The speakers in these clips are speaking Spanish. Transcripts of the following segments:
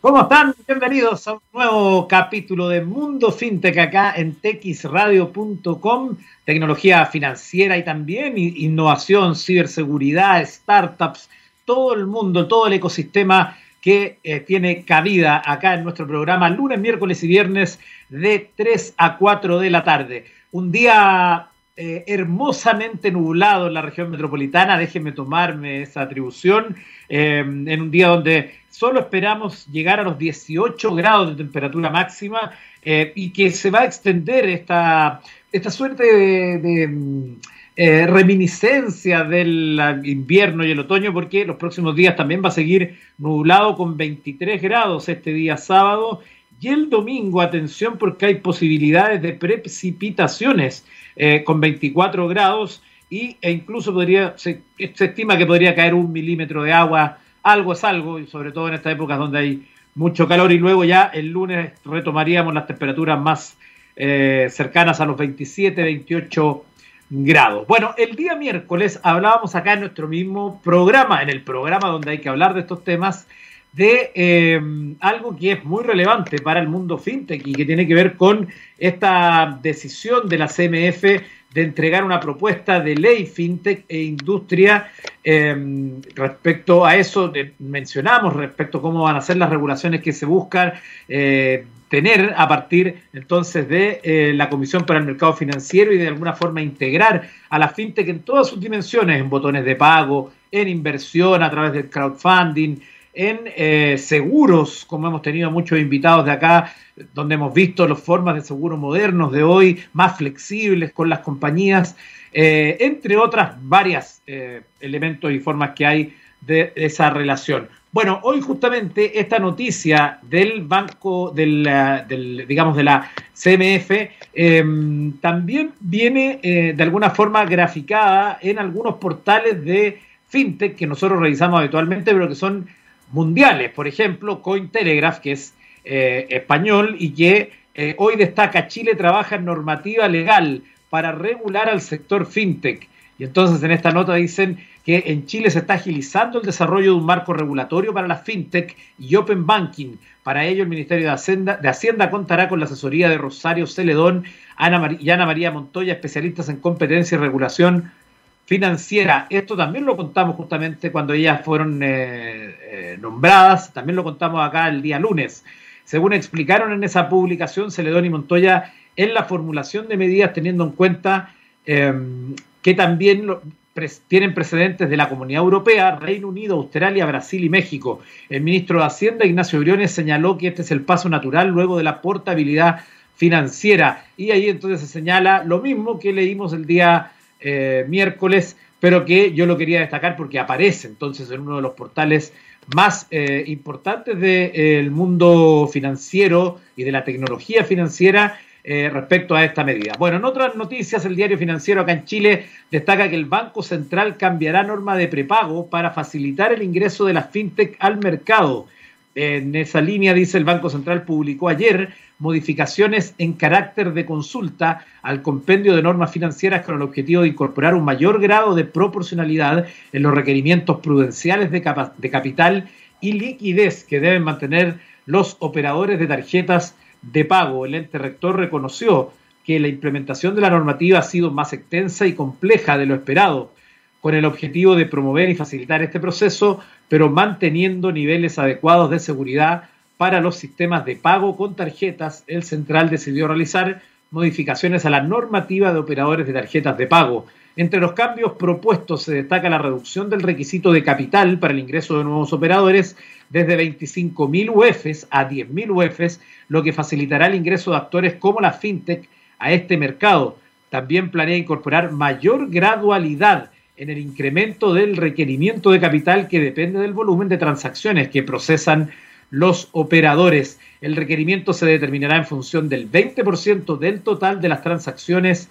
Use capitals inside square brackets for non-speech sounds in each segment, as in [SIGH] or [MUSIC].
¿Cómo están? Bienvenidos a un nuevo capítulo de Mundo FinTech acá en texradio.com, tecnología financiera y también innovación, ciberseguridad, startups, todo el mundo, todo el ecosistema que eh, tiene cabida acá en nuestro programa lunes, miércoles y viernes de 3 a 4 de la tarde. Un día eh, hermosamente nublado en la región metropolitana, déjenme tomarme esa atribución, eh, en un día donde solo esperamos llegar a los 18 grados de temperatura máxima eh, y que se va a extender esta, esta suerte de, eh, reminiscencia del invierno y el otoño porque los próximos días también va a seguir nublado con 23 grados este día sábado. Y el domingo, atención porque hay posibilidades de precipitaciones eh, con 24 grados y, e incluso podría, se, se estima que podría caer un milímetro de agua algo es algo, y sobre todo en estas épocas donde hay mucho calor y luego ya el lunes retomaríamos las temperaturas más eh, cercanas a los 27, 28 grados. Bueno, el día miércoles hablábamos acá en nuestro mismo programa, en el programa donde hay que hablar de estos temas, de eh, algo que es muy relevante para el mundo fintech y que tiene que ver con esta decisión de la CMF de entregar una propuesta de ley fintech e industria em, respecto a eso. mencionamos respecto a cómo van a ser las regulaciones que se buscan eh, tener a partir entonces de eh, la Comisión para el Mercado Financiero y de alguna forma integrar a la fintech en todas sus dimensiones, en botones de pago, en inversión a través del crowdfunding, en eh, seguros, como hemos tenido muchos invitados de acá, donde hemos visto las formas de seguro modernos de hoy, más flexibles con las compañías, eh, entre otras varias eh, elementos y formas que hay de esa relación. Bueno, hoy justamente esta noticia del banco, del, digamos, de la CMF, em, también viene de alguna forma graficada en algunos portales de fintech que nosotros revisamos habitualmente, pero que son mundiales. Por ejemplo, Cointelegraph, que es eh, español y que eh, hoy destaca Chile trabaja en normativa legal para regular al sector fintech. Y entonces en esta nota dicen que en Chile se está agilizando el desarrollo de un marco regulatorio para la fintech y open banking. Para ello, el Ministerio de Hacienda, de Hacienda contará con la asesoría de Rosario Celedón Ana y Ana María Montoya, especialistas en competencia y regulación financiera. Esto también lo contamos justamente cuando ellas fueron eh, eh, nombradas, también lo contamos acá el día lunes. Según explicaron en esa publicación, Celedón y Montoya, en la formulación de medidas teniendo en cuenta em, que también tienen precedentes de la Comunidad Europea, Reino Unido, Australia, Brasil y México. El ministro de Hacienda, Ignacio Briones, señaló que este es el paso natural luego de la portabilidad financiera. Y ahí entonces se señala lo mismo que leímos el día eh, miércoles, pero que yo lo quería destacar porque aparece entonces en uno de los portales más eh, importantes del eh, mundo financiero y de la tecnología financiera respecto a esta medida. Bueno, en otras noticias, el diario financiero acá en Chile destaca que el Banco Central cambiará norma de prepago para facilitar el ingreso de las fintech al mercado. En esa línea, dice el Banco Central, publicó ayer modificaciones en carácter de consulta al compendio de normas financieras con el objetivo de incorporar un mayor grado de proporcionalidad en los requerimientos prudenciales de, de capital y liquidez que deben mantener los operadores de tarjetas de pago. El ente rector reconoció que la implementación de la normativa ha sido más extensa y compleja de lo esperado, con el objetivo de promover y facilitar este proceso, pero manteniendo niveles adecuados de seguridad para los sistemas de pago con tarjetas, el central decidió realizar modificaciones a la normativa de operadores de tarjetas de pago. Entre los cambios propuestos se destaca la reducción del requisito de capital para el ingreso de nuevos operadores desde 25.000 UFs a 10.000 UFs, lo que facilitará el ingreso de actores como la FinTech a este mercado. También planea incorporar mayor gradualidad en el incremento del requerimiento de capital que depende del volumen de transacciones que procesan los operadores. El requerimiento se determinará en función del 20% del total de las transacciones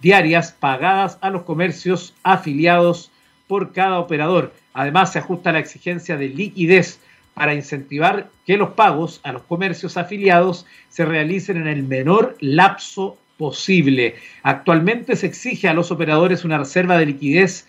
diarias pagadas a los comercios afiliados por cada operador. Además, se ajusta la exigencia de liquidez para incentivar que los pagos a los comercios afiliados se realicen en el menor lapso posible. Actualmente se exige a los operadores una reserva de liquidez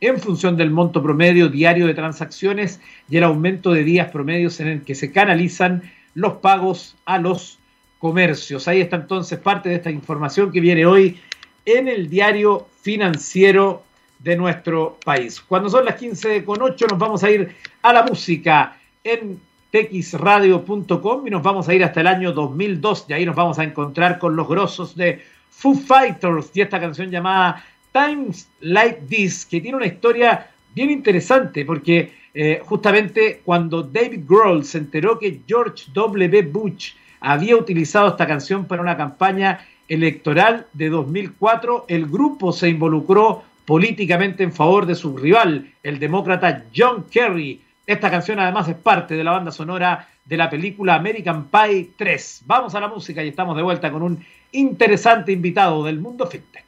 en función del monto promedio diario de transacciones y el aumento de días promedios en el que se canalizan los pagos a los comercios. Ahí está entonces parte de esta información que viene hoy en el diario financiero de nuestro país. Cuando son las 15 con 8 nos vamos a ir a la música en texradio.com y nos vamos a ir hasta el año 2002 y ahí nos vamos a encontrar con los grosos de Foo Fighters y esta canción llamada Times Like This que tiene una historia bien interesante porque eh, justamente cuando David Grohl se enteró que George W. Bush había utilizado esta canción para una campaña electoral de 2004, el grupo se involucró políticamente en favor de su rival, el demócrata John Kerry. Esta canción además es parte de la banda sonora de la película American Pie 3. Vamos a la música y estamos de vuelta con un interesante invitado del mundo fintech.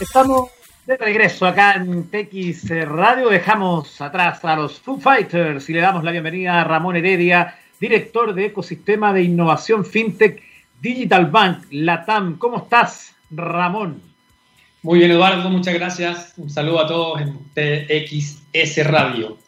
Estamos de regreso acá en TX Radio. Dejamos atrás a los Foo Fighters y le damos la bienvenida a Ramón Heredia, director de Ecosistema de Innovación FinTech Digital Bank, Latam. ¿Cómo estás, Ramón? Muy bien, Eduardo, muchas gracias. Un saludo a todos en TXS Radio.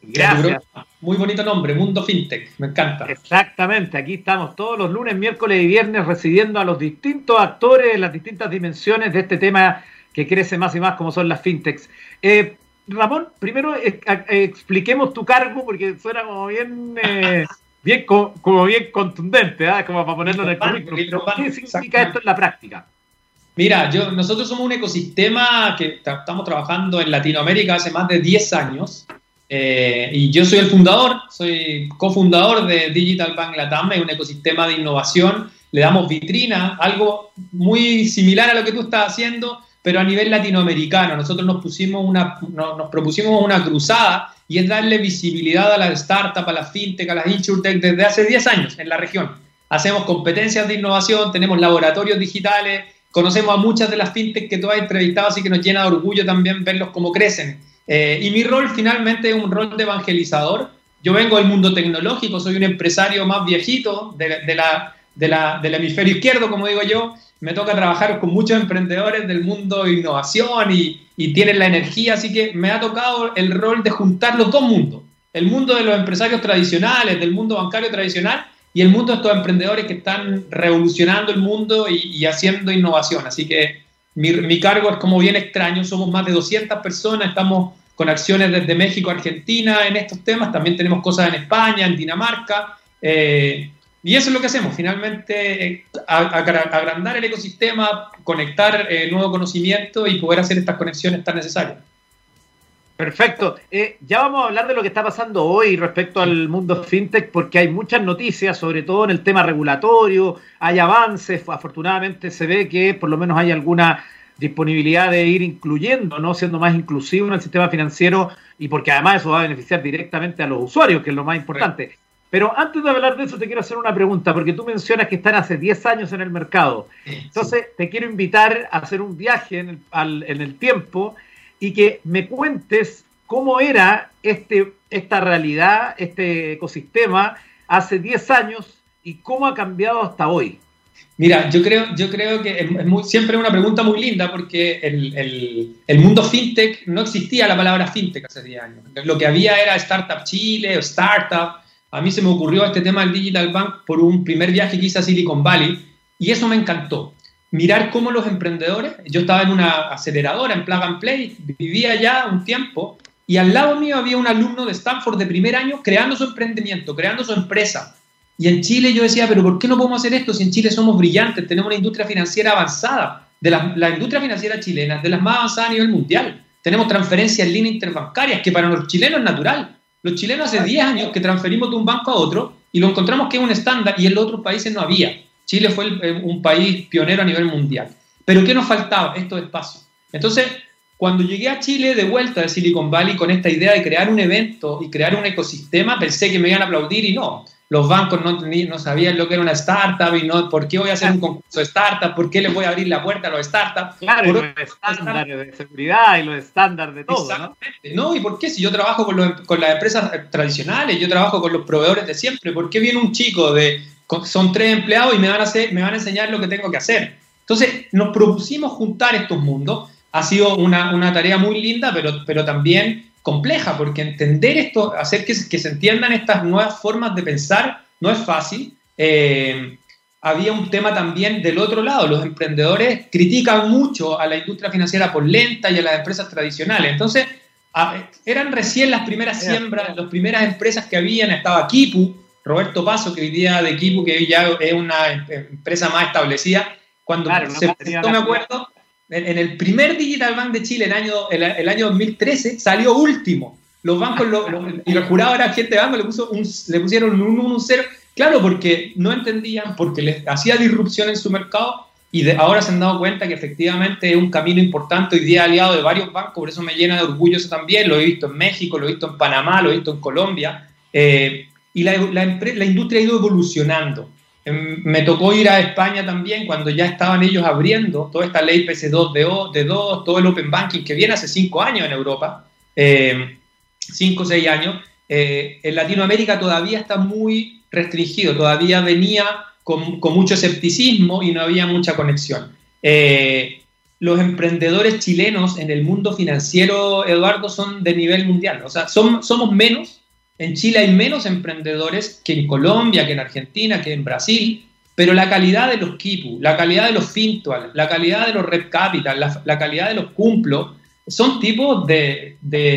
Gracias. Muy bonito nombre, Mundo FinTech, me encanta. Exactamente, aquí estamos todos los lunes, miércoles y viernes recibiendo a los distintos actores, las distintas dimensiones de este tema que crece más y más como son las FinTechs. Eh, Ramón, primero eh, expliquemos tu cargo porque suena como bien, eh, bien como bien contundente, ¿ah? como para ponerlo en el currículum. ¿Qué significa esto en la práctica? Mira, yo, nosotros somos un ecosistema que estamos trabajando en Latinoamérica hace más de 10 años eh, y yo soy el fundador, soy cofundador de Digital Bank Latam, es un ecosistema de innovación. Le damos vitrina, algo muy similar a lo que tú estás haciendo, pero a nivel latinoamericano. Nosotros nos, pusimos una, nos, propusimos una cruzada y es darle visibilidad a las startups, a las fintech, a las insurtech desde hace 10 años en la región. Hacemos competencias de innovación, tenemos laboratorios digitales, conocemos a muchas de las fintech que tú has entrevistado, así que nos llena de orgullo también verlos cómo crecen. Eh, y mi rol finalmente es un rol de evangelizador. Yo vengo del mundo tecnológico, soy un empresario más viejito de, la, del hemisferio izquierdo, como digo yo. Me toca trabajar con muchos emprendedores del mundo de innovación y, y tienen la energía, así que me ha tocado el rol de juntar los dos mundos. El mundo de los empresarios tradicionales, del mundo bancario tradicional y el mundo de estos emprendedores que están revolucionando el mundo y, haciendo innovación. Así que mi, cargo es como bien extraño, somos más de 200 personas, estamos con acciones desde México a Argentina en estos temas, también tenemos cosas en España, en Dinamarca, eh, y eso es lo que hacemos, finalmente eh, agrandar el ecosistema, conectar eh, nuevo conocimiento y poder hacer estas conexiones tan necesarias. Perfecto. Eh, ya vamos a hablar de lo que está pasando hoy respecto al mundo fintech, porque hay muchas noticias, sobre todo en el tema regulatorio, hay avances, afortunadamente se ve que por lo menos hay alguna disponibilidad de ir incluyendo, ¿no? siendo más inclusivo en el sistema financiero y porque además eso va a beneficiar directamente a los usuarios, que es lo más importante. Pero antes de hablar de eso, te quiero hacer una pregunta, porque tú mencionas que están hace 10 años en el mercado. Entonces, te quiero invitar a hacer un viaje en el, en el tiempo y que me cuentes cómo era este, esta realidad, este ecosistema hace 10 años y cómo ha cambiado hasta hoy. Mira, yo creo, yo creo que es muy, una pregunta muy linda porque el, el, el, mundo fintech no existía la palabra fintech hace 10 años. Lo que había era Startup Chile o Startup. A mí se me ocurrió este tema del Digital Bank por un primer viaje que hice a Silicon Valley y eso me encantó mirar cómo los emprendedores, yo estaba en una aceleradora, en Plug and Play, vivía ya un tiempo, y al lado mío había un alumno de Stanford de primer año creando su emprendimiento, creando su empresa. Y en Chile yo decía, pero ¿por qué no podemos hacer esto si en Chile somos brillantes, tenemos una industria financiera avanzada? De la, la industria financiera chilena, de las más avanzadas a nivel mundial. Tenemos transferencias en línea interbancarias, que para los chilenos es natural. Los chilenos hace 10 años que transferimos de un banco a otro y lo encontramos que es un estándar y en los otros países no había. Chile fue eh, un país pionero a nivel mundial. Pero ¿qué nos faltaba? Estos espacios. Entonces, cuando llegué a Chile de vuelta de Silicon Valley con esta idea de crear un evento y crear un ecosistema, pensé que me iban a aplaudir y no. Los bancos no, no sabían lo que era una startup y no, ¿por qué voy a hacer un concurso de startup? ¿Por qué les voy a abrir la puerta a los startups? Claro, los estándares de seguridad y los estándares de todo. Exactamente. ¿no? ¿Y por qué? Si yo trabajo con, con las empresas tradicionales, yo trabajo con los proveedores de siempre, ¿por qué viene un chico de son tres empleados y me van, a hacer, me van a enseñar lo que tengo que hacer. Entonces nos propusimos juntar estos mundos. Ha sido una, una tarea muy linda, pero, pero también compleja, porque entender esto, hacer que, que, se entiendan estas nuevas formas de pensar, no es fácil. Eh, había un tema también del otro lado. Los emprendedores critican mucho a la industria financiera por lenta y a las empresas tradicionales. Entonces, eran recién las primeras siembras, las primeras empresas que habían. Estaba Kipu, Roberto Paso, que hoy día de Kipu, que ya es una empresa más establecida. Cuando se presentó, me acuerdo, en, el primer Digital Bank de Chile, el año, el, año 2013, salió último. Los bancos, y los jurados era gente de banco, le, puso un, le pusieron un 1, un 0. Claro, porque no entendían, porque les hacía disrupción en su mercado y ahora se han dado cuenta que efectivamente es un camino importante hoy día aliado de varios bancos, por eso me llena de orgullo eso también, lo he visto en México, lo he visto en Panamá, lo he visto en Colombia, eh, y la, la, industria ha ido evolucionando. Em, me tocó ir a España también cuando ya estaban ellos abriendo toda esta ley PC2 de, 2, todo el Open Banking que viene hace cinco años en Europa, eh, cinco o seis años. Eh, en Latinoamérica todavía está muy restringido, todavía venía con, mucho escepticismo y no había mucha conexión. Eh, los emprendedores chilenos en el mundo financiero, Eduardo, son de nivel mundial. O sea, somos menos, en Chile hay menos emprendedores que en Colombia, que en Argentina, que en Brasil, pero la calidad de los Kipu, la calidad de los Fintual, la calidad de los Red Capital, la, calidad de los Cumplo, son tipos de,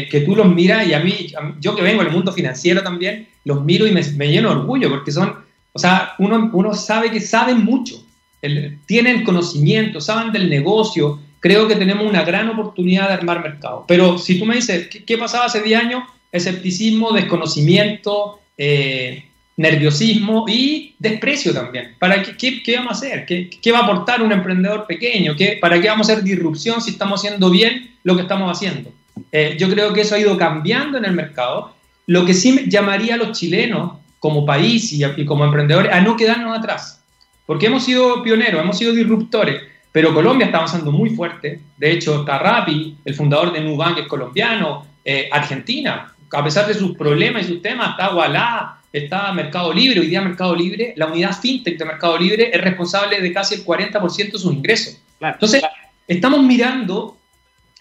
que tú los miras y a mí, yo que vengo del mundo financiero también, los miro y me, me lleno de orgullo porque son o sea, uno, uno sabe que saben mucho, tienen conocimiento, saben del negocio. Creo que tenemos una gran oportunidad de armar mercado. Pero si tú me dices, ¿qué, pasaba hace 10 años? Escepticismo, desconocimiento, eh, nerviosismo y desprecio también. ¿Para qué, qué, vamos a hacer? ¿Qué, ¿Qué, va a aportar un emprendedor pequeño? ¿Qué, ¿Para qué vamos a hacer disrupción si estamos haciendo bien lo que estamos haciendo? Eh, yo creo que eso ha ido cambiando en el mercado. Lo que sí llamaría a los chilenos como país y, como emprendedores a no quedarnos atrás. Porque hemos sido pioneros, hemos sido disruptores, pero Colombia está avanzando muy fuerte. De hecho, está Rappi, el fundador de Nubank es colombiano, eh, Argentina, a pesar de sus problemas y sus temas, está Wallah, está Mercado Libre. Hoy día Mercado Libre, la unidad fintech de Mercado Libre es responsable de casi el 40% de sus ingresos. Entonces, estamos mirando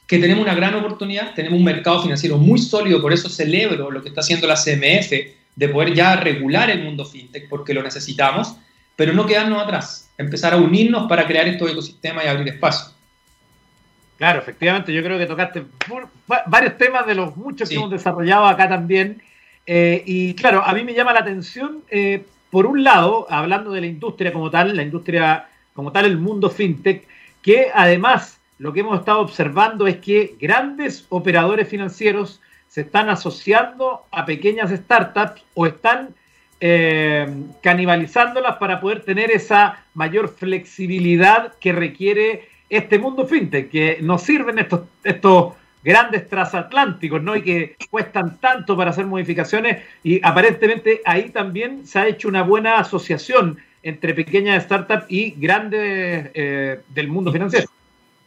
que tenemos una gran oportunidad, tenemos un mercado financiero muy sólido, por eso celebro lo que está haciendo la CMF, de poder ya regular el mundo fintech porque lo necesitamos, pero no quedarnos atrás, empezar a unirnos para crear estos ecosistemas y abrir espacio. Claro, efectivamente, yo creo que tocaste varios temas de los muchos que hemos desarrollado acá también. Eh, y claro, a mí me llama la atención, eh, por un lado, hablando de la industria como tal, la industria como tal, el mundo fintech, que además lo que hemos estado observando es que grandes operadores financieros se están asociando a pequeñas startups o están eh, canibalizándolas para poder tener esa mayor flexibilidad que requiere este mundo fintech, que nos sirven estos, estos grandes transatlánticos, ¿no? Y que cuestan tanto para hacer modificaciones y aparentemente ahí también se ha hecho una buena asociación entre pequeñas startups y grandes eh, del mundo financiero.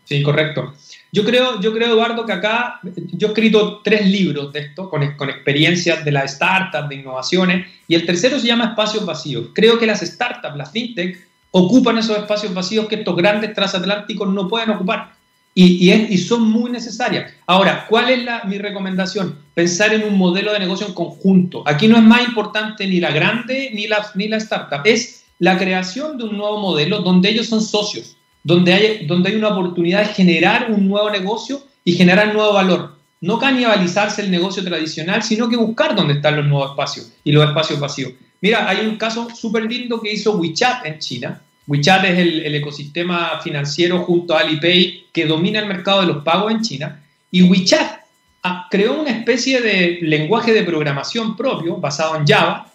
Sí, correcto. Yo creo, yo creo, Eduardo, que acá yo he escrito tres libros de esto, con, con experiencias de las startups, de innovaciones, y el tercero se llama Espacios Vacíos. Creo que las startups, las fintech, ocupan esos espacios vacíos que estos grandes transatlánticos no pueden ocupar. Y, son muy necesarias. Ahora, ¿cuál es la, mi recomendación? Pensar en un modelo de negocio en conjunto. Aquí no es más importante ni la grande ni la, ni la startup, es la creación de un nuevo modelo donde ellos son socios donde hay, donde hay una oportunidad de generar un nuevo negocio y generar nuevo valor. No canibalizarse el negocio tradicional, sino que buscar dónde están los nuevos espacios y los espacios vacíos. Mira, hay un caso súper lindo que hizo WeChat en China. WeChat es el, ecosistema financiero junto a Alipay que domina el mercado de los pagos en China. Y WeChat ah, creó una especie de lenguaje de programación propio basado en Java,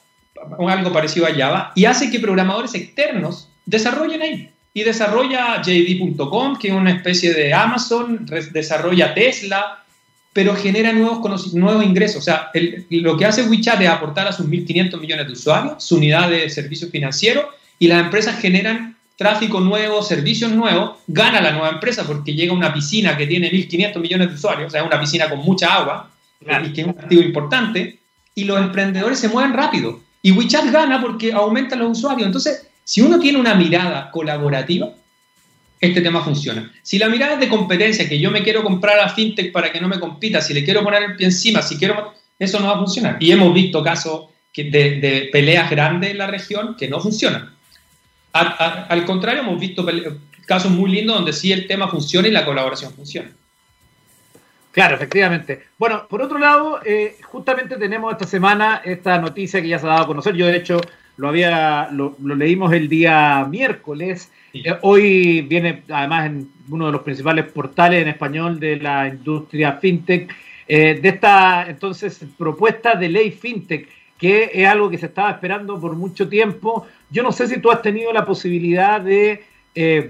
algo parecido a Java, y hace que programadores externos desarrollen ahí y desarrolla JD.com, que es una especie de Amazon, desarrolla Tesla, pero genera nuevos, nuevos ingresos. O sea, lo que hace WeChat es aportar a sus 1.500 millones de usuarios, su unidad de servicio financiero, y las empresas generan tráfico nuevo, servicios nuevos, gana la nueva empresa porque llega una piscina que tiene 1.500 millones de usuarios, o sea, una piscina con mucha agua, y que es un activo importante, y los emprendedores se mueven rápido. Y WeChat gana porque aumenta los usuarios. Entonces, si uno tiene una mirada colaborativa, este tema funciona. Si la mirada es de competencia, que yo me quiero comprar a FinTech para que no me compita, si le quiero poner el pie encima, si quiero, eso no va a funcionar. Y hemos visto casos de, peleas grandes en la región que no funcionan. al contrario, hemos visto casos muy lindos donde sí el tema funciona y la colaboración funciona. Claro, efectivamente. Bueno, por otro lado, eh, justamente tenemos esta semana esta noticia que ya se ha dado a conocer. Yo, de hecho, lo había lo, leímos el día miércoles. Eh, hoy viene, además, en uno de los principales portales en español de la industria fintech, eh, de esta entonces propuesta de ley fintech, que es algo que se estaba esperando por mucho tiempo. Yo no sé si tú has tenido la posibilidad de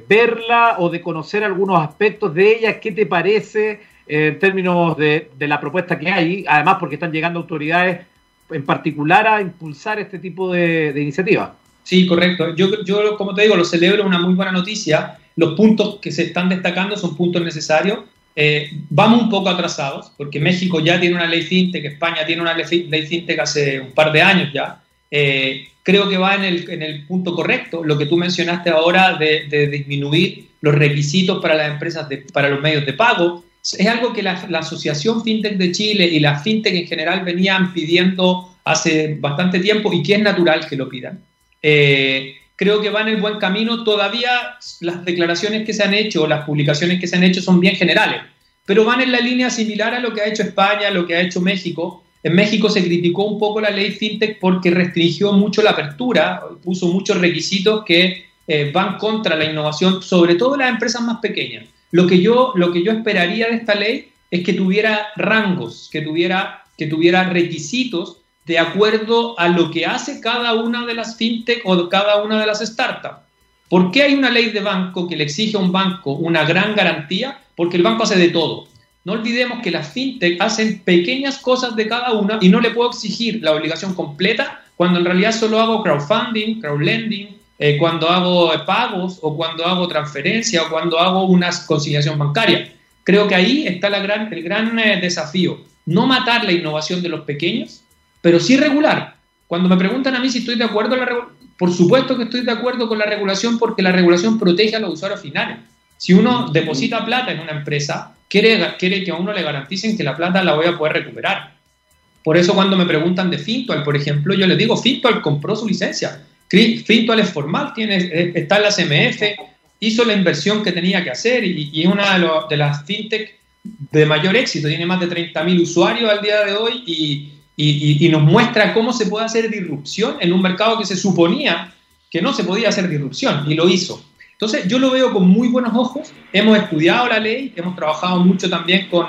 verla o de conocer algunos aspectos de ella. ¿Qué te parece? en términos de, la propuesta que hay, además porque están llegando autoridades en particular a impulsar este tipo de, iniciativas. Sí, correcto. Yo, yo, como te digo, lo celebro, una muy buena noticia. Los puntos que se están destacando son puntos necesarios. Eh, vamos un poco atrasados, porque México ya tiene una ley fintech, España tiene una ley, fintech hace un par de años ya. Eh, creo que va en el, en el, punto correcto, lo que tú mencionaste ahora de, disminuir los requisitos para las empresas, de, para los medios de pago, es algo que la, Asociación FinTech de Chile y la FinTech en general venían pidiendo hace bastante tiempo y que es natural que lo pidan. Eh, creo que va en el buen camino. Todavía las declaraciones que se han hecho, las publicaciones que se han hecho son bien generales, pero van en la línea similar a lo que ha hecho España, lo que ha hecho México. En México se criticó un poco la ley FinTech porque restringió mucho la apertura, puso muchos requisitos que eh, van contra la innovación, sobre todo las empresas más pequeñas. Lo que yo, lo que yo esperaría de esta ley es que tuviera rangos, que tuviera, que tuviera requisitos de acuerdo a lo que hace cada una de las fintech o cada una de las startups. ¿Por qué hay una ley de banco que le exige a un banco una gran garantía? Porque el banco hace de todo. No olvidemos que las fintech hacen pequeñas cosas de cada una y no le puedo exigir la obligación completa cuando en realidad solo hago crowdfunding, crowdlending, eh, cuando hago pagos o cuando hago transferencia o cuando hago una conciliación bancaria. Creo que ahí está el gran eh, desafío. No matar la innovación de los pequeños, pero sí regular. Cuando me preguntan a mí si estoy de acuerdo, la por supuesto que estoy de acuerdo con la regulación porque la regulación protege a los usuarios finales. Si uno deposita plata en una empresa, quiere, quiere que a uno le garanticen que la plata la voy a poder recuperar. Por eso cuando me preguntan de Fintual, por ejemplo, yo les digo, Fintual compró su licencia. Fintual es formal, tiene, eh, está en la CMF, hizo la inversión que tenía que hacer y, es una de, las fintech de mayor éxito, tiene más de 30.000 usuarios al día de hoy y, y, nos muestra cómo se puede hacer disrupción en un mercado que se suponía que no se podía hacer disrupción y lo hizo. Entonces yo lo veo con muy buenos ojos, hemos estudiado la ley, hemos trabajado mucho también con,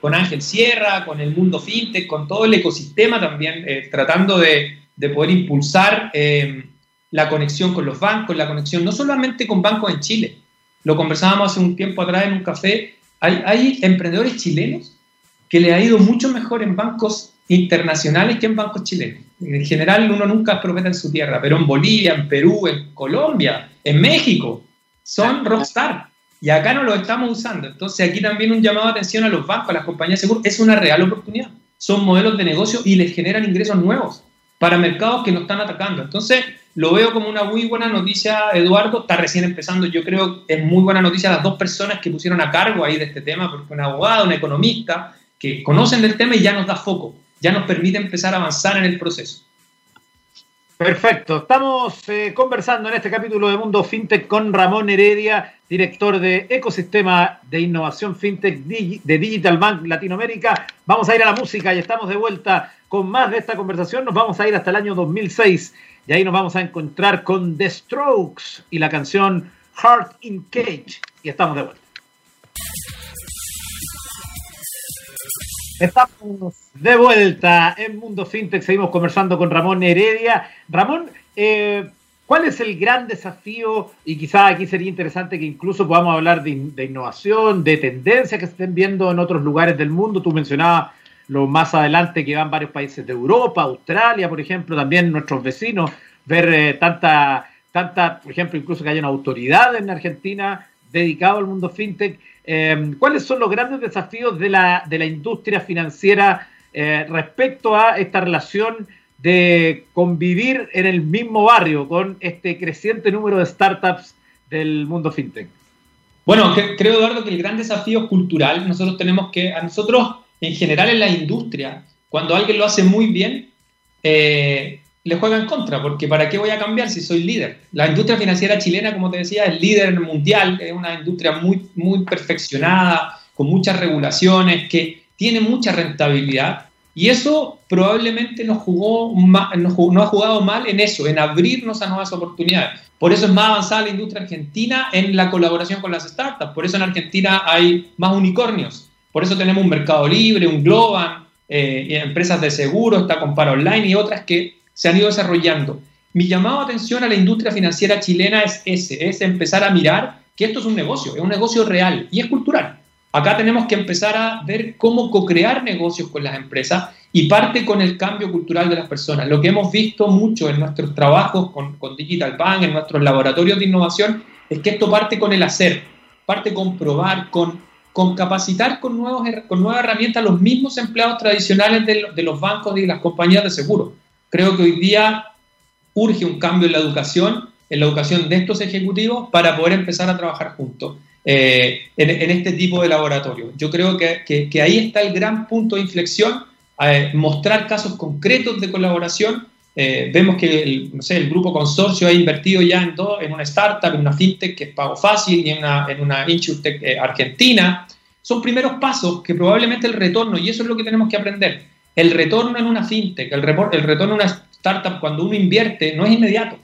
con Ángel Sierra, con el mundo fintech, con todo el ecosistema también, eh, tratando de, de, poder impulsar eh, la conexión con los bancos, la conexión no solamente con bancos en Chile. Lo conversábamos hace un tiempo atrás en un café. Hay, emprendedores chilenos que le ha ido mucho mejor en bancos internacionales que en bancos chilenos. En general uno nunca es profeta en su tierra, pero en Bolivia, en Perú, en Colombia, en México, son rockstar. Y acá no lo estamos usando. Entonces aquí también un llamado de atención a los bancos, a las compañías de seguros, es una real oportunidad. Son modelos de negocio y les generan ingresos nuevos para mercados que nos están atacando. Entonces, lo veo como una muy buena noticia, Eduardo. Está recién empezando. Yo creo que es muy buena noticia las dos personas que pusieron a cargo ahí de este tema, porque un abogado, un economista, que conocen del tema y ya nos da foco, ya nos permite empezar a avanzar en el proceso. Perfecto. Estamos eh, conversando en este capítulo de Mundo FinTech con Ramón Heredia, director de Ecosistema de Innovación FinTech de Digital Bank Latinoamérica. Vamos a ir a la música y estamos de vuelta con más de esta conversación. Nos vamos a ir hasta el año 2006 y ahí nos vamos a encontrar con The Strokes y la canción Heart in Cage. Y estamos de vuelta. Estamos de vuelta en Mundo FinTech. Seguimos conversando con Ramón Heredia. Ramón, eh, ¿cuál es el gran desafío? Y quizá aquí sería interesante que incluso podamos hablar de, innovación, de tendencias que se estén viendo en otros lugares del mundo. Tú mencionabas lo más adelante que van varios países de Europa, Australia, por ejemplo, también nuestros vecinos, ver eh, tanta, tanta, por ejemplo, incluso que haya una autoridad en Argentina dedicado al mundo fintech. Em, ¿Cuáles son los grandes desafíos de la, de la industria financiera eh, respecto a esta relación de convivir en el mismo barrio con este creciente número de startups del mundo fintech? Bueno, creo, Eduardo, que el gran desafío cultural, nosotros tenemos que, a nosotros en general en la industria, cuando alguien lo hace muy bien, eh, le juega en contra, porque ¿para qué voy a cambiar si soy líder? La industria financiera chilena, como te decía, es líder mundial, es una industria muy, muy perfeccionada, con muchas regulaciones, que tiene mucha rentabilidad, y eso probablemente nos, jugó, nos, ha jugado mal en eso, en abrirnos a nuevas oportunidades. Por eso es más avanzada la industria argentina en la colaboración con las startups. Por eso en Argentina hay más unicornios. Por eso tenemos un mercado libre, un Globan, eh, empresas de seguro, está Compara Online y otras que se han ido desarrollando. Mi llamado a atención a la industria financiera chilena es ese, es empezar a mirar que esto es un negocio, es un negocio real y es cultural. Acá tenemos que empezar a ver cómo co-crear negocios con las empresas y parte con el cambio cultural de las personas. Lo que hemos visto mucho en nuestros trabajos con, Digital Bank, en nuestros laboratorios de innovación, es que esto parte con el hacer, parte con probar, con, capacitar con, nuevas herramientas los mismos empleados tradicionales de, de los bancos y las compañías de seguro. Creo que hoy día urge un cambio en la educación, en la educación de estos ejecutivos para poder empezar a trabajar juntos eh, en, este tipo de laboratorio. Yo creo que, que, ahí está el gran punto de inflexión, eh, mostrar casos concretos de colaboración. Eh, vemos que el, no sé, el grupo consorcio ha invertido ya en, dos, en una startup, en una fintech que es pago fácil y en una, en una insurtech argentina. Son primeros pasos que probablemente el retorno, y eso es lo que tenemos que aprender, el retorno en una fintech, el, el retorno en una startup cuando uno invierte no es inmediato.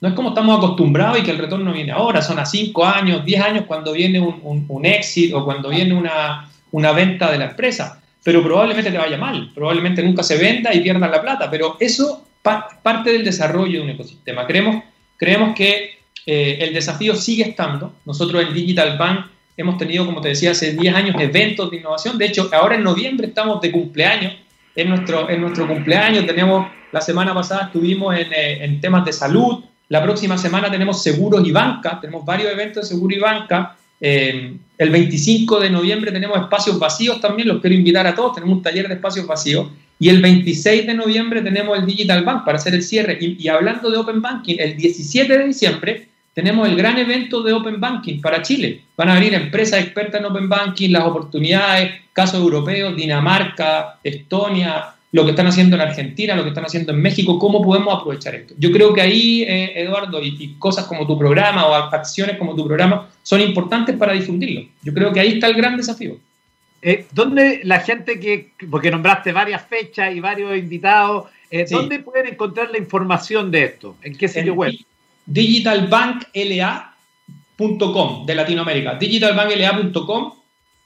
No es como estamos acostumbrados y que el retorno viene ahora, son a 5 años, 10 años cuando viene un, exit o cuando viene una, venta de la empresa. Pero probablemente te vaya mal, probablemente nunca se venda y pierdan la plata. Pero eso parte del desarrollo de un ecosistema. Creemos, creemos que eh, el desafío sigue estando. Nosotros en Digital Bank hemos tenido, como te decía, hace 10 años eventos de innovación. De hecho, ahora en noviembre estamos de cumpleaños en nuestro, en nuestro cumpleaños. Tenemos, la semana pasada estuvimos en, eh, en, temas de salud. La próxima semana tenemos seguros y banca. Tenemos varios eventos de seguro y banca. Eh, el 25 de noviembre tenemos espacios vacíos también. Los quiero invitar a todos. Tenemos un taller de espacios vacíos. Y el 26 de noviembre tenemos el Digital Bank para hacer el cierre. Y, y hablando de Open Banking, el 17 de diciembre tenemos el gran evento de Open Banking para Chile. Van a venir empresas expertas en Open Banking, las oportunidades, casos europeos, Dinamarca, Estonia, lo que están haciendo en Argentina, lo que están haciendo en México, cómo podemos aprovechar esto. Yo creo que ahí, eh, Eduardo, y, cosas como tu programa o acciones como tu programa son importantes para difundirlo. Yo creo que ahí está el gran desafío. Eh, ¿Dónde la gente que, porque nombraste varias fechas y varios invitados, eh, ¿dónde pueden encontrar la información de esto? ¿En qué sitio web? digitalbankla.com de Latinoamérica, digitalbankla.com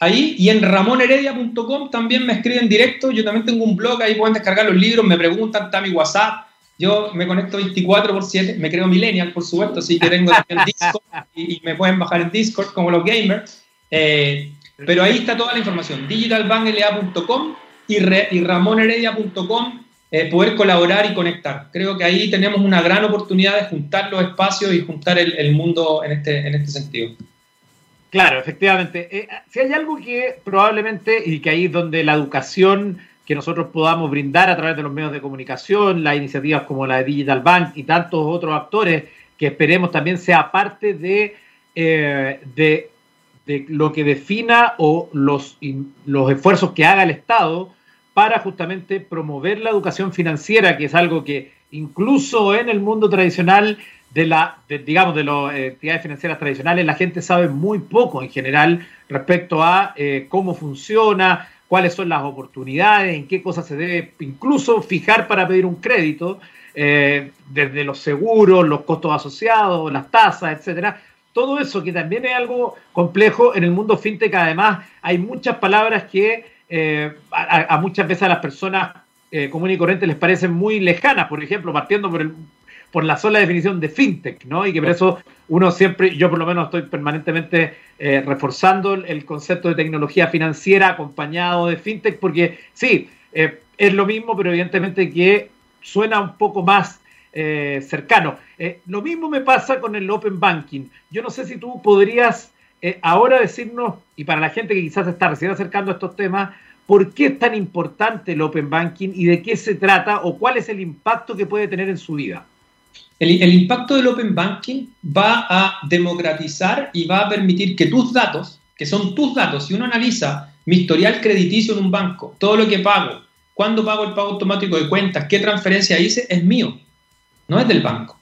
ahí y en ramonheredia.com también me escriben directo, yo también tengo un blog, ahí pueden descargar los libros, me preguntan, está mi WhatsApp, yo me conecto 24 por 7, me creo millennial, por supuesto, así que tengo también [LAUGHS] Discord y, me pueden bajar en Discord como los gamers. Eh, pero ahí está toda la información, digitalbankla.com y, y ramonheredia.com eh, poder colaborar y conectar. Creo que ahí tenemos una gran oportunidad de juntar los espacios y juntar el, mundo en este, en este sentido. Claro, efectivamente. Eh, si hay algo que probablemente, y que ahí es donde la educación que nosotros podamos brindar a través de los medios de comunicación, las iniciativas como la de Digital Bank y tantos otros actores que esperemos también sea parte de, eh, de, de, lo que defina o los, los esfuerzos que haga el Estado para justamente promover la educación financiera, que es algo que incluso en el mundo tradicional de la, digamos, de las eh, entidades financieras tradicionales, la gente sabe muy poco en general respecto a eh, cómo funciona, cuáles son las oportunidades, en qué cosas se debe incluso fijar para pedir un crédito, eh, desde los seguros, los costos asociados, las tasas, etcétera. Todo eso que también es algo complejo en el mundo fintech, además hay muchas palabras que eh, a, muchas veces a las personas eh, comunes y corrientes les parecen muy lejanas, por ejemplo, partiendo por, el, por la sola definición de fintech, ¿no? Y que por eso uno siempre, yo por lo menos estoy permanentemente eh, reforzando el, concepto de tecnología financiera acompañado de fintech, porque sí, es lo mismo, pero evidentemente que suena un poco más cercano. lo mismo me pasa con el Open Banking. Yo no sé si tú podrías eh, ahora decirnos, y para la gente que quizás está recién acercando a estos temas, ¿por qué es tan importante el Open Banking y de qué se trata o cuál es el impacto que puede tener en su vida? El, el, impacto del Open Banking va a democratizar y va a permitir que tus datos, que son tus datos, si uno analiza mi historial crediticio en un banco, todo lo que pago, cuándo pago el pago automático de cuentas, qué transferencia hice, es mío, no es del banco.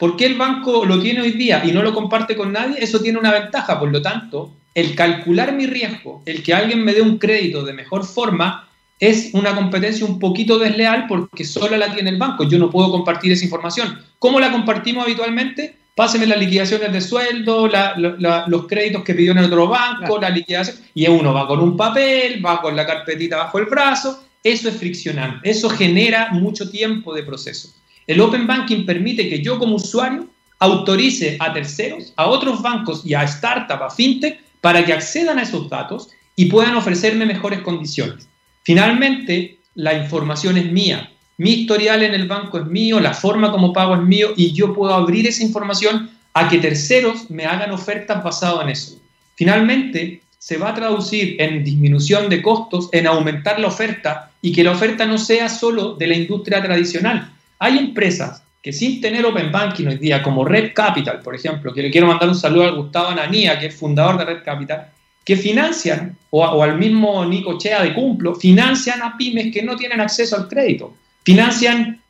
¿Por qué el banco lo tiene hoy día y no lo comparte con nadie? Eso tiene una ventaja, por lo tanto, el calcular mi riesgo, el que alguien me dé un crédito de mejor forma, es una competencia un poquito desleal porque solo la tiene el banco. Yo no puedo compartir esa información. ¿Cómo la compartimos habitualmente? Páseme las liquidaciones de sueldo, los créditos que pidió en el otro banco, la liquidación. Y uno va con un papel, va con la carpetita bajo el brazo. Eso es friccionante. Eso genera mucho tiempo de proceso. El Open Banking permite que yo como usuario autorice a terceros, a otros bancos y a startups, a fintech, para que accedan a esos datos y puedan ofrecerme mejores condiciones. Finalmente, la información es mía. Mi historial en el banco es mío, la forma como pago es mío y yo puedo abrir esa información a que terceros me hagan ofertas basadas en eso. Finalmente, se va a traducir en disminución de costos, en aumentar la oferta y que la oferta no sea solo de la industria tradicional. Hay empresas que sin tener Open Banking hoy día, como Red Capital, por ejemplo, que le quiero mandar un saludo al Gustavo Ananía, que es fundador de Red Capital, que financian, o, al mismo Nico Chea de Cumplo, financian a pymes que no tienen acceso al crédito. Financian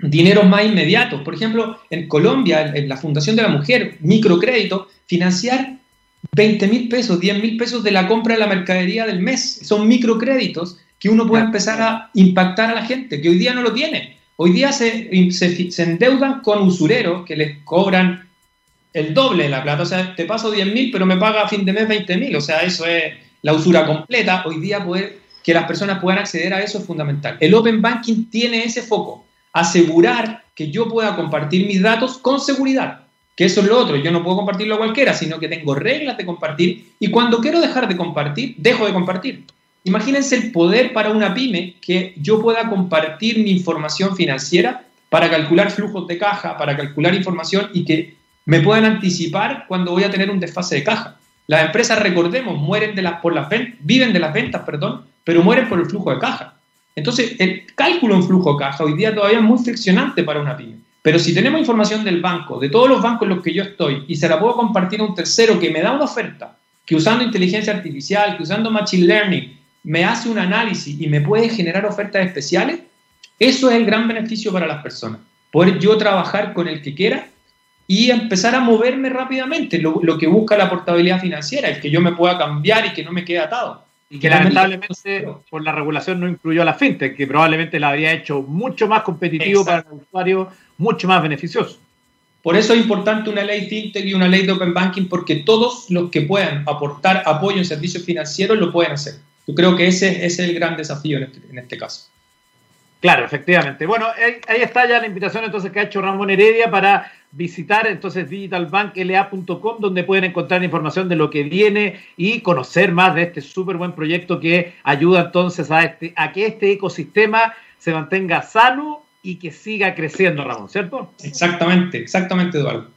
dineros más inmediatos. Por ejemplo, en Colombia, en la Fundación de la Mujer, microcrédito, financiar 20 mil pesos, 10 mil pesos de la compra de la mercadería del mes. Son microcréditos que uno puede empezar a impactar a la gente, que hoy día no lo tiene. Hoy día se, endeudan con usureros que les cobran el doble de la plata. O sea, te paso 10 mil, pero me paga a fin de mes 20 mil. O sea, eso es la usura completa. Hoy día poder que las personas puedan acceder a eso es fundamental. El Open Banking tiene ese foco, asegurar que yo pueda compartir mis datos con seguridad. Que eso es lo otro, yo no puedo compartirlo a cualquiera, sino que tengo reglas de compartir y cuando quiero dejar de compartir, dejo de compartir. Imagínense el poder para una pyme que yo pueda compartir mi información financiera para calcular flujos de caja, para calcular información y que me puedan anticipar cuando voy a tener un desfase de caja. Las empresas, recordemos, mueren de las, por las viven de las ventas, perdón, pero mueren por el flujo de caja. Entonces, el cálculo en flujo de caja hoy día todavía es muy friccionante para una pyme. Pero si tenemos información del banco, de todos los bancos en los que yo estoy, y se la puedo compartir a un tercero que me da una oferta, que usando inteligencia artificial, que usando machine learning, me hace un análisis y me puede generar ofertas especiales, eso es el gran beneficio para las personas. Poder yo trabajar con el que quiera y empezar a moverme rápidamente, lo, que busca la portabilidad financiera, el que yo me pueda cambiar y que no me quede atado. Y que lamentablemente por la regulación no incluyó a la fintech, que probablemente la habría hecho mucho más competitivo para el usuario, mucho más beneficioso. Por eso es importante una ley fintech y una ley de open banking, porque todos los que puedan aportar apoyo en servicios financieros lo pueden hacer. Yo creo que ese, es el gran desafío este, en este, caso. Claro, efectivamente. Bueno, ahí, está ya la invitación entonces que ha hecho Ramón Heredia para visitar entonces digitalbankla.com donde pueden encontrar información de lo que viene y conocer más de este súper buen proyecto que ayuda entonces a, este, a que este ecosistema se mantenga sano y que siga creciendo, Ramón, ¿cierto? Exactamente, exactamente, Eduardo.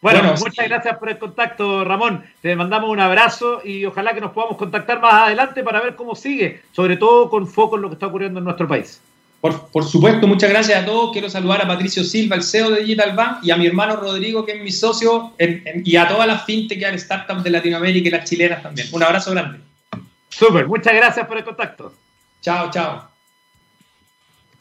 Bueno, muchas gracias por el contacto, Ramón. Te mandamos un abrazo y ojalá que nos podamos contactar más adelante para ver cómo sigue, sobre todo con foco en lo que está ocurriendo en nuestro país. Por, supuesto, muchas gracias a todos. Quiero saludar a Patricio Silva, el CEO de Digital Bank, y a mi hermano Rodrigo, que es mi socio, y a todas las fintech y startups de Latinoamérica y las chilenas también. Un abrazo grande. Súper, muchas gracias por el contacto. Chao, chao.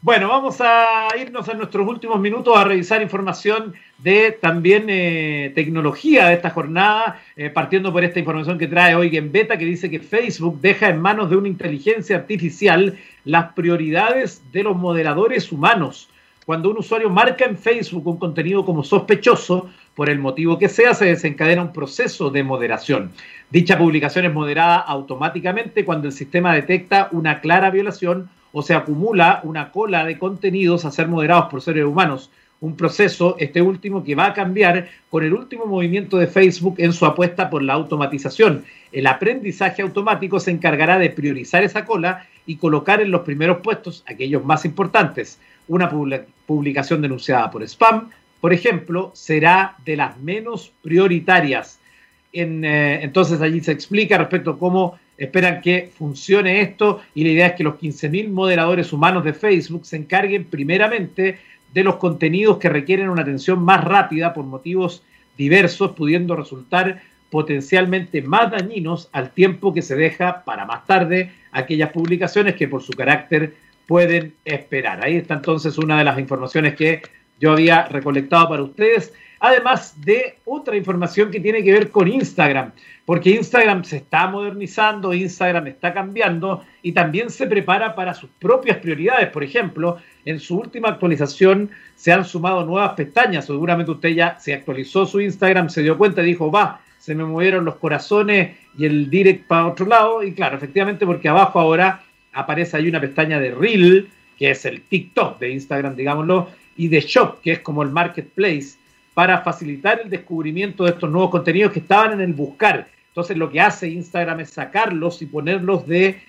Bueno, vamos a irnos en nuestros últimos minutos a revisar información de también eh, tecnología de esta jornada, eh, partiendo por esta información que trae hoy en Beta, que dice que Facebook deja en manos de una inteligencia artificial las prioridades de los moderadores humanos. Cuando un usuario marca en Facebook un contenido como sospechoso, por el motivo que sea, se desencadena un proceso de moderación. Dicha publicación es moderada automáticamente cuando el sistema detecta una clara violación o se acumula una cola de contenidos a ser moderados por seres humanos. Un proceso, este último, que va a cambiar con el último movimiento de Facebook en su apuesta por la automatización. El aprendizaje automático se encargará de priorizar esa cola y colocar en los primeros puestos aquellos más importantes. Una publicación denunciada por spam, por ejemplo, será de las menos prioritarias. Eh, entonces allí se explica respecto a cómo esperan que funcione esto y la idea es que los 15.000 moderadores humanos de Facebook se encarguen primeramente de los contenidos que requieren una atención más rápida por motivos diversos, pudiendo resultar potencialmente más dañinos al tiempo que se deja para más tarde aquellas publicaciones que por su carácter pueden esperar. Ahí está entonces una de las informaciones que yo había recolectado para ustedes, además de otra información que tiene que ver con Instagram, porque Instagram se está modernizando, Instagram está cambiando y también se prepara para sus propias prioridades. Por ejemplo, en su última actualización se han sumado nuevas pestañas, seguramente usted ya se actualizó su Instagram, se dio cuenta y dijo, va, se me movieron los corazones y el direct para otro lado, y claro, efectivamente porque abajo ahora aparece ahí una pestaña de Reel, que es el TikTok de Instagram, digámoslo, y de Shop, que es como el marketplace, para facilitar el descubrimiento de estos nuevos contenidos que estaban en el buscar. Entonces lo que hace Instagram es sacarlos y ponerlos de,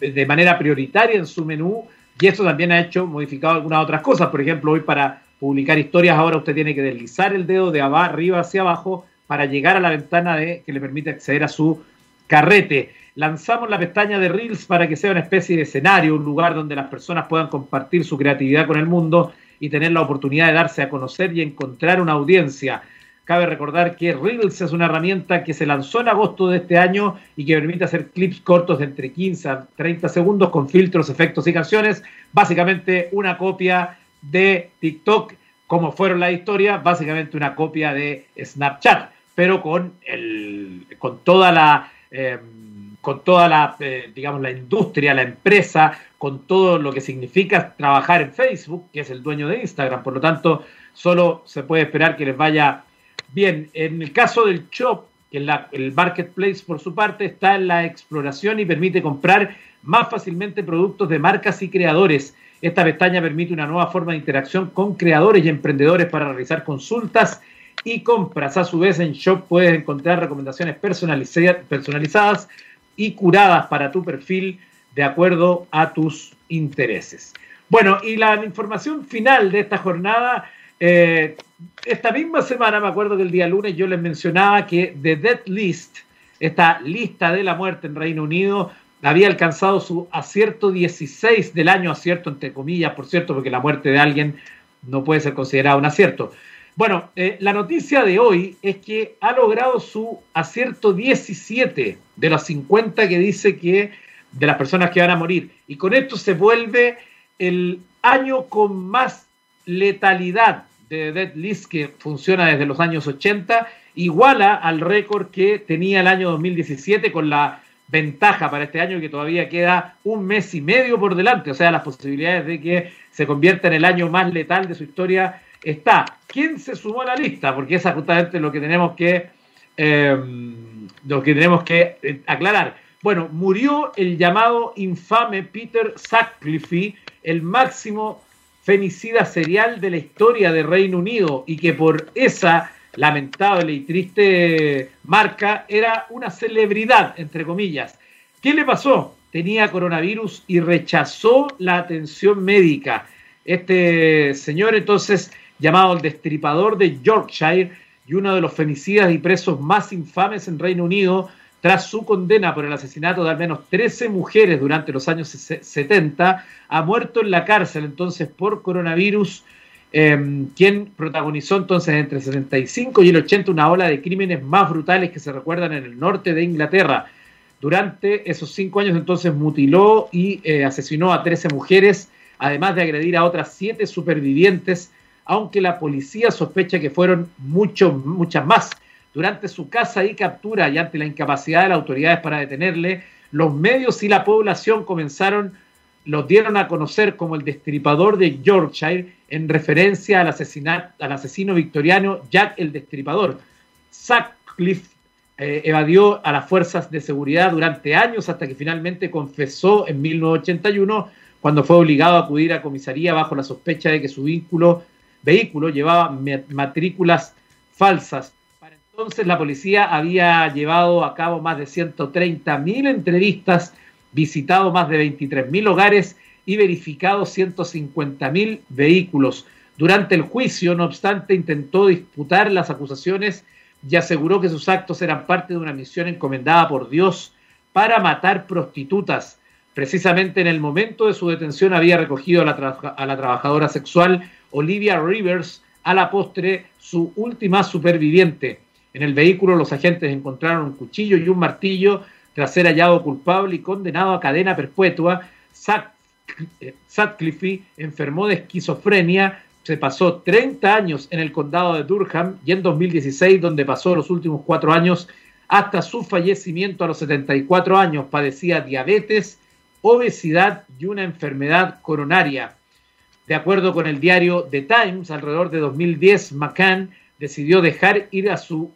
de manera prioritaria en su menú, y esto también ha hecho modificado algunas otras cosas. Por ejemplo, hoy para publicar historias ahora usted tiene que deslizar el dedo de arriba hacia abajo para llegar a la ventana de, que le permite acceder a su carrete lanzamos la pestaña de Reels para que sea una especie de escenario, un lugar donde las personas puedan compartir su creatividad con el mundo y tener la oportunidad de darse a conocer y encontrar una audiencia. Cabe recordar que Reels es una herramienta que se lanzó en agosto de este año y que permite hacer clips cortos de entre 15 a 30 segundos con filtros, efectos y canciones. Básicamente una copia de TikTok, como fueron la historia, básicamente una copia de Snapchat, pero con, el, con toda la... Eh, con toda la, eh, digamos, la industria, la empresa, con todo lo que significa trabajar en Facebook, que es el dueño de Instagram. Por lo tanto, solo se puede esperar que les vaya bien. En el caso del Shop, que el marketplace por su parte está en la exploración y permite comprar más fácilmente productos de marcas y creadores. Esta pestaña permite una nueva forma de interacción con creadores y emprendedores para realizar consultas y compras. A su vez, en Shop puedes encontrar recomendaciones personalizadas y curadas para tu perfil de acuerdo a tus intereses. Bueno, y la información final de esta jornada, eh, esta misma semana, me acuerdo que el día lunes yo les mencionaba que The Dead List, esta lista de la muerte en Reino Unido, había alcanzado su acierto 16 del año, acierto entre comillas, por cierto, porque la muerte de alguien no puede ser considerada un acierto. Bueno, eh, la noticia de hoy es que ha logrado su acierto 17 de los 50 que dice que de las personas que van a morir. Y con esto se vuelve el año con más letalidad de Dead List que funciona desde los años 80, iguala al récord que tenía el año 2017 con la ventaja para este año que todavía queda un mes y medio por delante, o sea, las posibilidades de que se convierta en el año más letal de su historia está. ¿Quién se sumó a la lista? Porque esa es justamente lo que tenemos que, em, lo que, tenemos que eh, aclarar. Bueno, murió el llamado infame Peter Sutcliffe, el máximo fenicida serial de la historia de Reino Unido y que por esa lamentable y triste marca era una celebridad, entre comillas. ¿Qué le pasó? Tenía coronavirus y rechazó la atención médica. Este señor entonces llamado el Destripador de Yorkshire y uno de los femicidas y presos más infames en Reino Unido, tras su condena por el asesinato de al menos 13 mujeres durante los años 70, ha muerto en la cárcel entonces por coronavirus, em, quien protagonizó entonces entre el 75 y el 80 una ola de crímenes más brutales que se recuerdan en el norte de Inglaterra. Durante esos cinco años entonces mutiló y eh, asesinó a 13 mujeres, además de agredir a otras siete supervivientes aunque la policía sospecha que fueron muchos, muchas más. Durante su casa y captura y ante la incapacidad de las autoridades para detenerle, los medios y la población comenzaron, los dieron a conocer como el destripador de Yorkshire en referencia al, al asesino victoriano Jack el Destripador. Sutcliffe eh, evadió a las fuerzas de seguridad durante años hasta que finalmente confesó en 1981 cuando fue obligado a acudir a comisaría bajo la sospecha de que su vínculo vehículo llevaba matrículas falsas. Para entonces la policía había llevado a cabo más de 130 mil entrevistas, visitado más de 23 mil hogares y verificado 150 mil vehículos. Durante el juicio, no obstante, intentó disputar las acusaciones y aseguró que sus actos eran parte de una misión encomendada por Dios para matar prostitutas. Precisamente en el momento de su detención había recogido a la, a la trabajadora sexual Olivia Rivers, a la postre su última superviviente. En el vehículo los agentes encontraron un cuchillo y un martillo tras ser hallado culpable y condenado a cadena perpetua. Sutcliffe enfermó de esquizofrenia, se pasó 30 años en el condado de Durham y en 2016, donde pasó los últimos cuatro años, hasta su fallecimiento a los 74 años, padecía diabetes, obesidad y una enfermedad coronaria. De acuerdo con el diario The Times, alrededor de 2010, McCann decidió dejar ir, a su,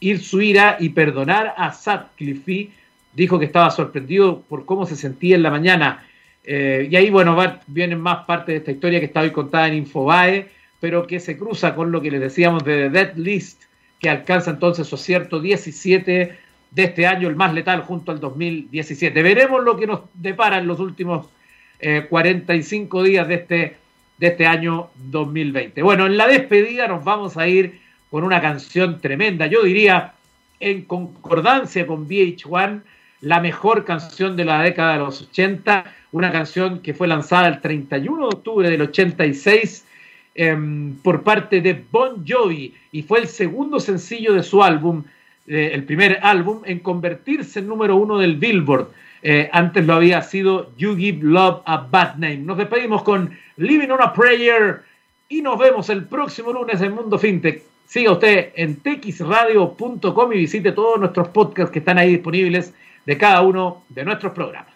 ir su ira y perdonar a Sutcliffe. Dijo que estaba sorprendido por cómo se sentía en la mañana. Eh, y ahí, bueno, vienen más partes de esta historia que está hoy contada en Infobae, pero que se cruza con lo que les decíamos de The Dead List, que alcanza entonces su cierto 17 de este año, el más letal junto al 2017. Veremos lo que nos depara en los últimos 45 eh, días de este, de este año 2020. Bueno, en la despedida nos vamos a ir con una canción tremenda, yo diría en concordancia con VH1, la mejor canción de la década de los 80, una canción que fue lanzada el 31 de octubre del 86 em, por parte de Bon Jovi y fue el segundo sencillo de su álbum, eh, el primer álbum, en convertirse en número uno del Billboard. Eh, antes lo había sido You Give Love a Bad Name. Nos despedimos con Living on a Prayer y nos vemos el próximo lunes en Mundo FinTech. Siga usted en texradio.com y visite todos nuestros podcasts que están ahí disponibles de cada uno de nuestros programas.